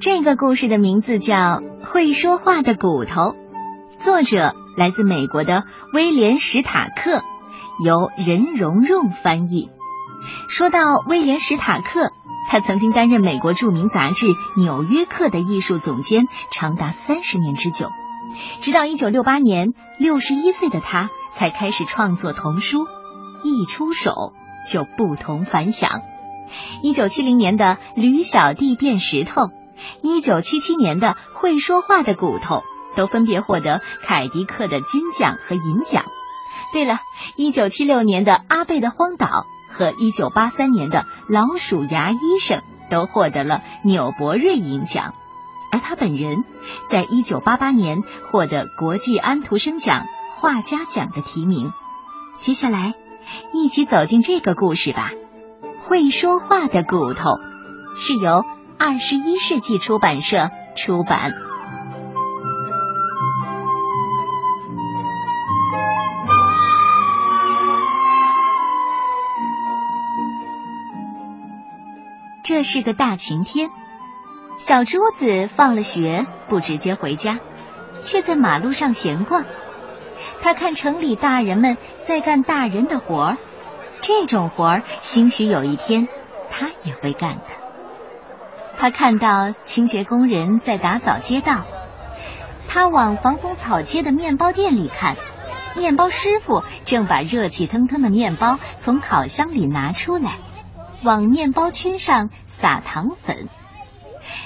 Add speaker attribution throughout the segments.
Speaker 1: 这个故事的名字叫《会说话的骨头》，作者来自美国的威廉·史塔克，由任蓉蓉翻译。说到威廉·史塔克，他曾经担任美国著名杂志《纽约客》的艺术总监，长达三十年之久。直到一九六八年，六十一岁的他才开始创作童书，一出手就不同凡响。一九七零年的《驴小弟变石头》。一九七七年的《会说话的骨头》都分别获得凯迪克的金奖和银奖。对了，一九七六年的《阿贝的荒岛》和一九八三年的《老鼠牙医生》都获得了纽伯瑞银奖，而他本人在一九八八年获得国际安徒生奖画家奖的提名。接下来，一起走进这个故事吧，《会说话的骨头》是由。二十一世纪出版社出版。这是个大晴天，小珠子放了学不直接回家，却在马路上闲逛。他看城里大人们在干大人的活儿，这种活儿兴许有一天他也会干的。他看到清洁工人在打扫街道，他往防风草街的面包店里看，面包师傅正把热气腾腾的面包从烤箱里拿出来，往面包圈上撒糖粉。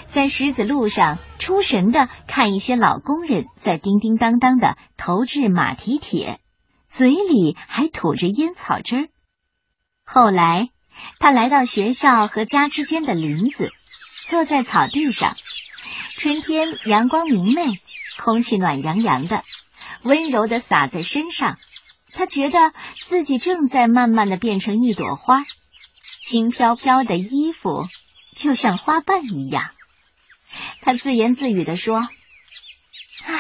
Speaker 1: 在石子路上，出神的看一些老工人在叮叮当当的投掷马蹄铁，嘴里还吐着烟草汁儿。后来，他来到学校和家之间的林子。坐在草地上，春天阳光明媚，空气暖洋洋的，温柔的洒在身上。他觉得自己正在慢慢的变成一朵花，轻飘飘的衣服就像花瓣一样。他自言自语的说：“啊，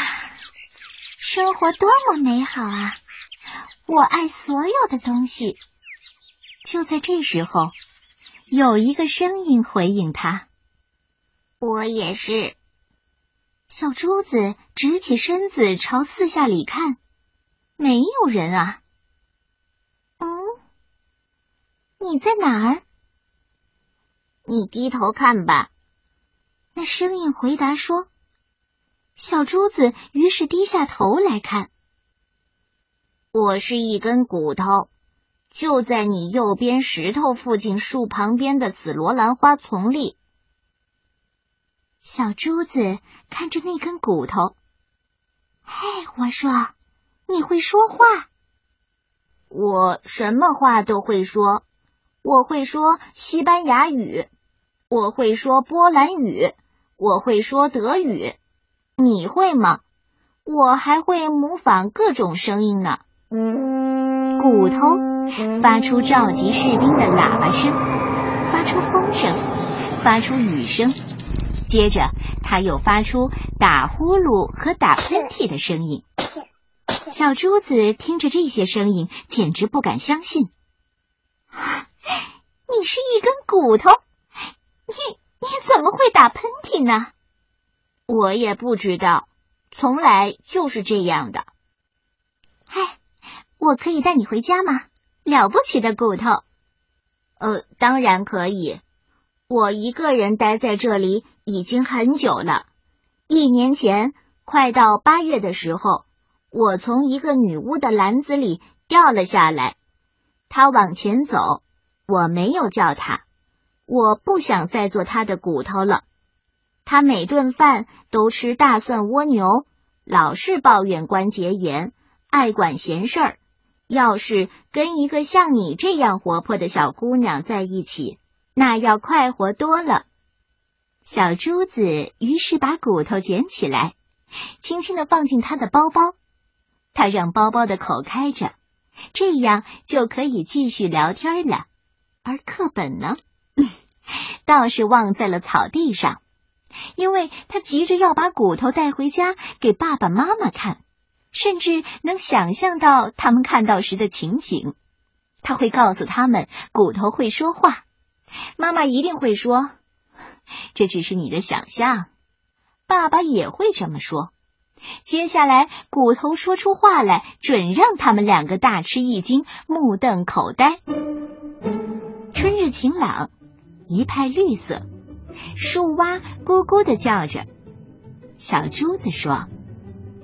Speaker 1: 生活多么美好啊！我爱所有的东西。”就在这时候，有一个声音回应他。
Speaker 2: 我也是。
Speaker 1: 小珠子直起身子朝四下里看，没有人啊。
Speaker 2: 嗯，
Speaker 1: 你在哪儿？
Speaker 2: 你低头看吧。
Speaker 1: 那声音回答说。小珠子于是低下头来看。
Speaker 2: 我是一根骨头，就在你右边石头附近树旁边的紫罗兰花丛里。
Speaker 1: 小珠子看着那根骨头，嘿，我说，你会说话？
Speaker 2: 我什么话都会说，我会说西班牙语，我会说波兰语，我会说德语。你会吗？我还会模仿各种声音呢。
Speaker 1: 骨头发出召集士兵的喇叭声，发出风声，发出雨声。接着，他又发出打呼噜和打喷嚏的声音。小珠子听着这些声音，简直不敢相信：“你是一根骨头，你你怎么会打喷嚏呢？”
Speaker 2: 我也不知道，从来就是这样的。
Speaker 1: 哎，我可以带你回家吗？了不起的骨头！
Speaker 2: 呃，当然可以。我一个人待在这里已经很久了。一年前，快到八月的时候，我从一个女巫的篮子里掉了下来。她往前走，我没有叫她。我不想再做她的骨头了。她每顿饭都吃大蒜蜗牛，老是抱怨关节炎，爱管闲事儿。要是跟一个像你这样活泼的小姑娘在一起。那要快活多了。小珠子于是把骨头捡起来，轻轻的放进他的包包。他让包包的口开着，这样就可以继续聊天了。而课本呢，倒是忘在了草地上，因为他急着要把骨头带回家给爸爸妈妈看，甚至能想象到他们看到时的情景。他会告诉他们，骨头会说话。妈妈一定会说：“
Speaker 1: 这只是你的想象。”爸爸也会这么说。接下来，骨头说出话来，准让他们两个大吃一惊，目瞪口呆。春日晴朗，一派绿色，树蛙咕咕的叫着。小珠子说：“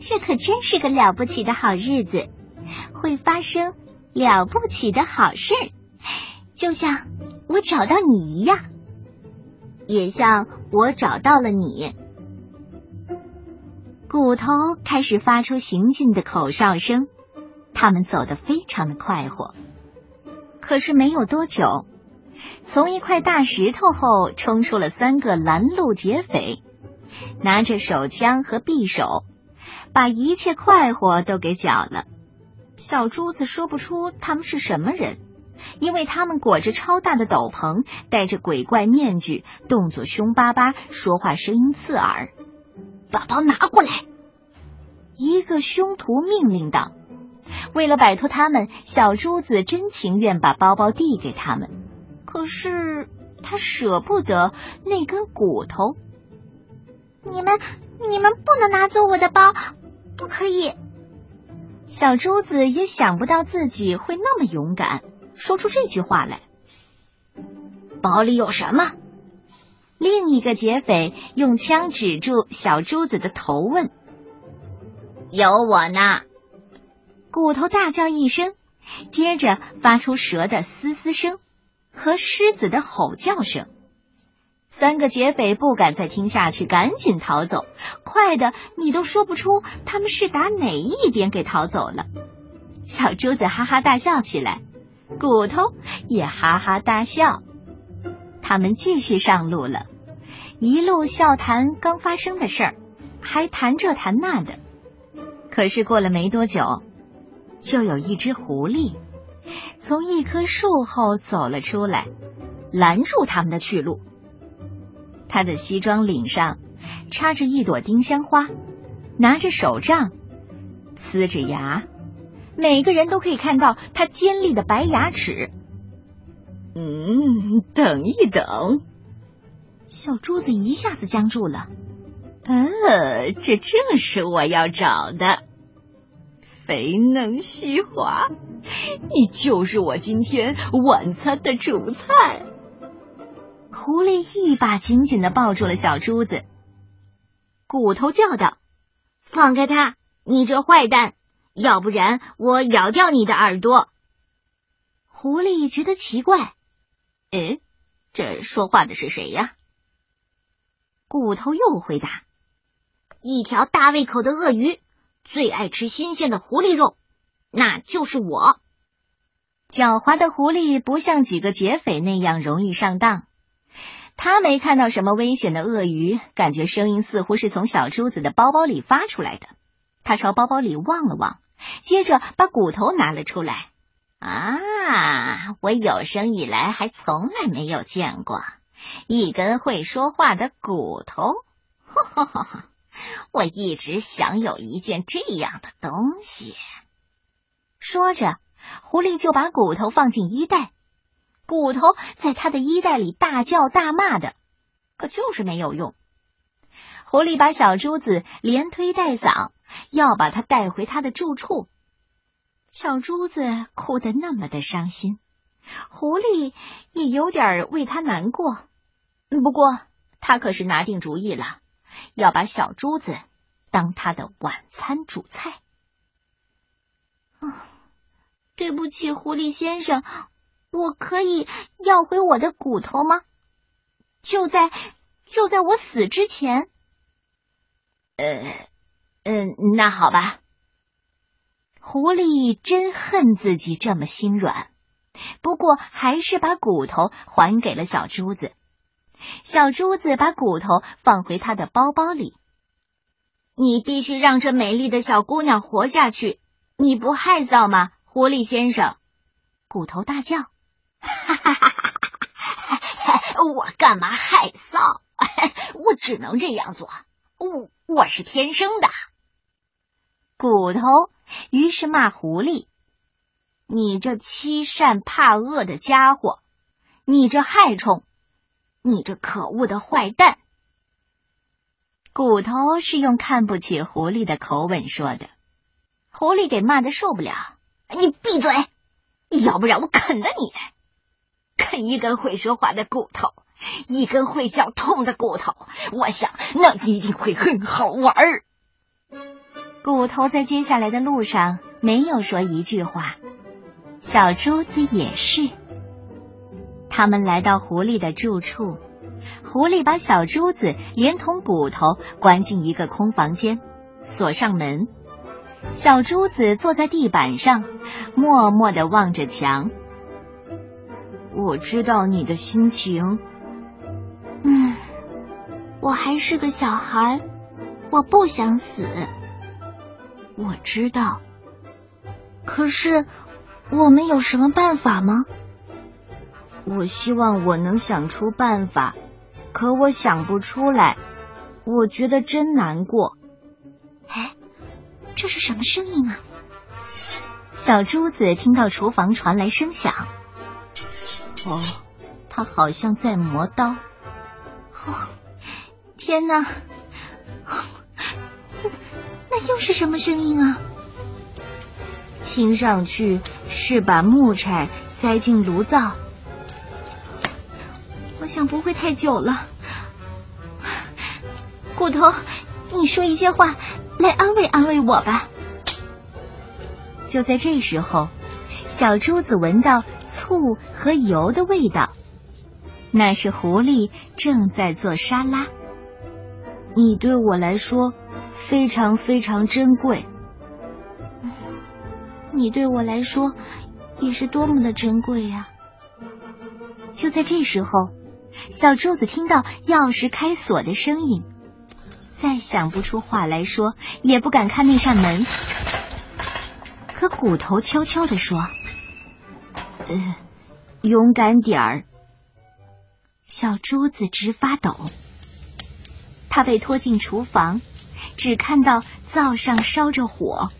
Speaker 2: 这可真是个了不起的好日子，会发生了不起的好事，就像我找到你一样，也像我找到了你。”
Speaker 1: 骨头开始发出行进的口哨声，他们走得非常的快活。可是没有多久，从一块大石头后冲出了三个拦路劫匪，拿着手枪和匕首，把一切快活都给搅了。小珠子说不出他们是什么人，因为他们裹着超大的斗篷，戴着鬼怪面具，动作凶巴巴，说话声音刺耳。
Speaker 3: 把包拿过来！
Speaker 1: 一个凶徒命令道。为了摆脱他们，小珠子真情愿把包包递给他们，可是他舍不得那根骨头。
Speaker 2: 你们，你们不能拿走我的包，不可以！
Speaker 1: 小珠子也想不到自己会那么勇敢，说出这句话来。
Speaker 3: 包里有什么？
Speaker 1: 另一个劫匪用枪指住小珠子的头，问：“
Speaker 3: 有我呢！”
Speaker 1: 骨头大叫一声，接着发出蛇的嘶嘶声和狮子的吼叫声。三个劫匪不敢再听下去，赶紧逃走，快的你都说不出他们是打哪一边给逃走了。小珠子哈哈大笑起来，骨头也哈哈大笑。他们继续上路了，一路笑谈刚发生的事儿，还谈这谈那的。可是过了没多久，就有一只狐狸从一棵树后走了出来，拦住他们的去路。他的西装领上插着一朵丁香花，拿着手杖，呲着牙，每个人都可以看到他尖利的白牙齿。
Speaker 3: 嗯，等一等，
Speaker 1: 小珠子一下子僵住了。
Speaker 3: 呃，这正是我要找的，肥嫩细滑，你就是我今天晚餐的主菜。
Speaker 1: 狐狸一把紧紧的抱住了小珠子，骨头叫道：“
Speaker 2: 放开他，你这坏蛋，要不然我咬掉你的耳朵。”
Speaker 1: 狐狸觉得奇怪。
Speaker 3: 哎，这说话的是谁呀？
Speaker 1: 骨头又回答：“
Speaker 2: 一条大胃口的鳄鱼，最爱吃新鲜的狐狸肉，那就是我。”
Speaker 1: 狡猾的狐狸不像几个劫匪那样容易上当，他没看到什么危险的鳄鱼，感觉声音似乎是从小珠子的包包里发出来的。他朝包包里望了望，接着把骨头拿了出来。
Speaker 3: 啊！我有生以来还从来没有见过一根会说话的骨头。哈哈哈哈！我一直想有一件这样的东西。
Speaker 1: 说着，狐狸就把骨头放进衣袋。骨头在他的衣袋里大叫大骂的，可就是没有用。狐狸把小珠子连推带搡，要把他带回他的住处。小珠子哭得那么的伤心，狐狸也有点为他难过。不过他可是拿定主意了，要把小珠子当他的晚餐主菜。
Speaker 2: 啊，对不起，狐狸先生，我可以要回我的骨头吗？就在就在我死之前。
Speaker 3: 呃，嗯，那好吧。
Speaker 1: 狐狸真恨自己这么心软，不过还是把骨头还给了小珠子。小珠子把骨头放回他的包包里。
Speaker 2: 你必须让这美丽的小姑娘活下去，你不害臊吗，狐狸先生？
Speaker 1: 骨头大叫：“
Speaker 3: 哈哈哈哈哈！我干嘛害臊？我只能这样做，我我是天生的。”
Speaker 1: 骨头。于是骂狐狸：“你这欺善怕恶的家伙，你这害虫，
Speaker 2: 你这可恶的坏蛋！
Speaker 1: 骨头是用看不起狐狸的口吻说的，狐狸给骂的受不了。
Speaker 2: 你闭嘴，要不然我啃了你！啃一根会说话的骨头，一根会叫痛的骨头，我想那一定会很好玩儿。
Speaker 1: 骨头在接下来的路上没有说一句话，小珠子也是。他们来到狐狸的住处，狐狸把小珠子连同骨头关进一个空房间，锁上门。小珠子坐在地板上，默默的望着墙。
Speaker 2: 我知道你的心情。嗯，我还是个小孩，我不想死。我知道，可是我们有什么办法吗？我希望我能想出办法，可我想不出来。我觉得真难过。哎，这是什么声音啊？
Speaker 1: 小珠子听到厨房传来声响。哦，他好像在磨刀。
Speaker 2: 哦，天哪！那又是什么声音啊？听上去是把木柴塞进炉灶。我想不会太久了。骨头，你说一些话来安慰安慰我吧。
Speaker 1: 就在这时候，小珠子闻到醋和油的味道，那是狐狸正在做沙拉。
Speaker 2: 你对我来说。非常非常珍贵，你对我来说也是多么的珍贵呀！
Speaker 1: 就在这时候，小柱子听到钥匙开锁的声音，再想不出话来说，也不敢看那扇门。可骨头悄悄的说：“
Speaker 2: 呃，勇敢点儿。”
Speaker 1: 小珠子直发抖，他被拖进厨房。只看到灶上烧着火，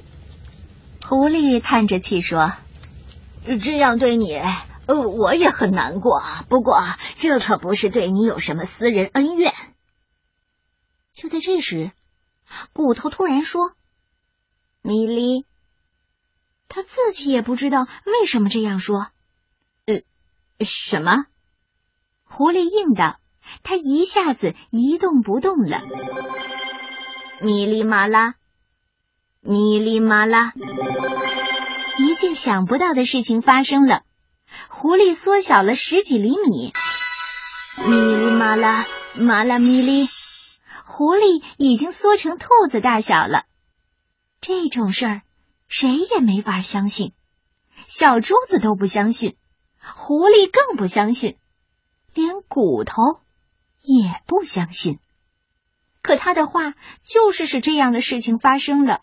Speaker 1: 狐狸叹着气说：“
Speaker 2: 这样对你，呃，我也很难过。不过这可不是对你有什么私人恩怨。”
Speaker 1: 就在这时，骨头突然说：“
Speaker 2: 米莉，
Speaker 1: 他自己也不知道为什么这样说。”“
Speaker 2: 呃，什么？”
Speaker 1: 狐狸应道，他一下子一动不动了。
Speaker 2: 米哩麻啦，米哩麻啦，
Speaker 1: 一件想不到的事情发生了，狐狸缩小了十几厘米。
Speaker 2: 米哩麻啦，麻啦咪哩，
Speaker 1: 狐狸已经缩成兔子大小了。这种事儿谁也没法相信，小珠子都不相信，狐狸更不相信，连骨头也不相信。可他的话就是使这样的事情发生了。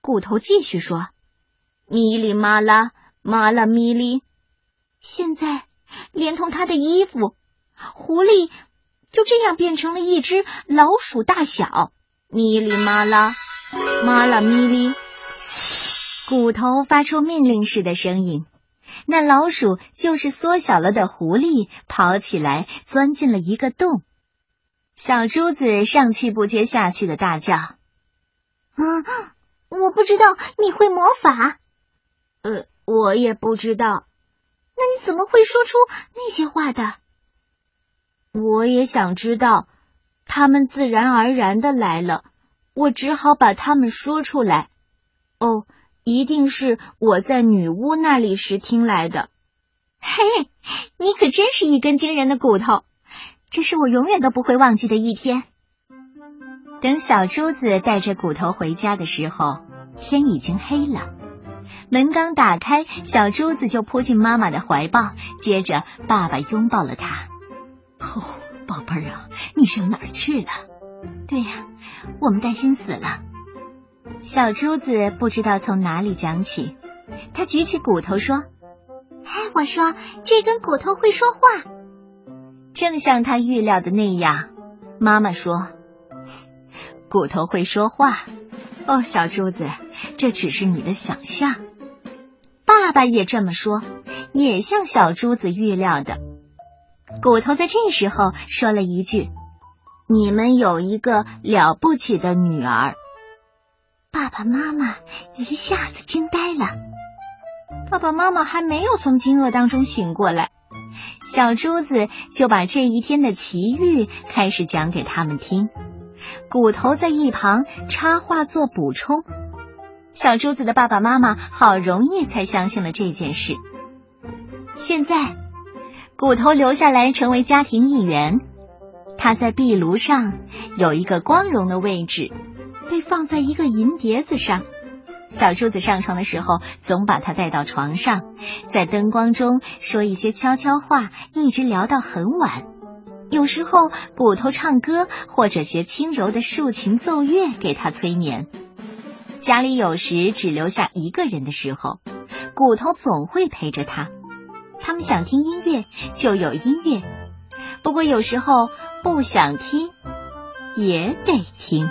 Speaker 1: 骨头继续说：“
Speaker 2: 咪哩嘛啦，嘛啦咪哩。”
Speaker 1: 现在连同他的衣服，狐狸就这样变成了一只老鼠大小。
Speaker 2: 咪哩嘛啦，嘛啦咪哩。
Speaker 1: 骨头发出命令式的声音，那老鼠就是缩小了的狐狸，跑起来钻进了一个洞。小珠子上气不接下气的大叫：“
Speaker 2: 嗯，我不知道你会魔法。呃，我也不知道。
Speaker 1: 那你怎么会说出那些话的？
Speaker 2: 我也想知道。他们自然而然的来了，我只好把他们说出来。哦，一定是我在女巫那里时听来的。
Speaker 1: 嘿，你可真是一根惊人的骨头。”这是我永远都不会忘记的一天。等小珠子带着骨头回家的时候，天已经黑了。门刚打开，小珠子就扑进妈妈的怀抱，接着爸爸拥抱了她。
Speaker 2: 哦，宝贝儿啊，你上哪儿去了？
Speaker 1: 对呀，我们担心死了。小珠子不知道从哪里讲起，他举起骨头说：“
Speaker 2: 哎，我说这根骨头会说话。”
Speaker 1: 正像他预料的那样，妈妈说：“骨头会说话。”哦，小珠子，这只是你的想象。爸爸也这么说，也像小珠子预料的。骨头在这时候说了一句：“
Speaker 2: 你们有一个了不起的女儿。”
Speaker 1: 爸爸妈妈一下子惊呆了。爸爸妈妈还没有从惊愕当中醒过来，小珠子就把这一天的奇遇开始讲给他们听。骨头在一旁插话做补充。小珠子的爸爸妈妈好容易才相信了这件事。现在，骨头留下来成为家庭一员。他在壁炉上有一个光荣的位置，被放在一个银碟子上。小珠子上床的时候，总把它带到床上，在灯光中说一些悄悄话，一直聊到很晚。有时候，骨头唱歌或者学轻柔的竖琴奏乐给他催眠。家里有时只留下一个人的时候，骨头总会陪着他。他们想听音乐就有音乐，不过有时候不想听也得听。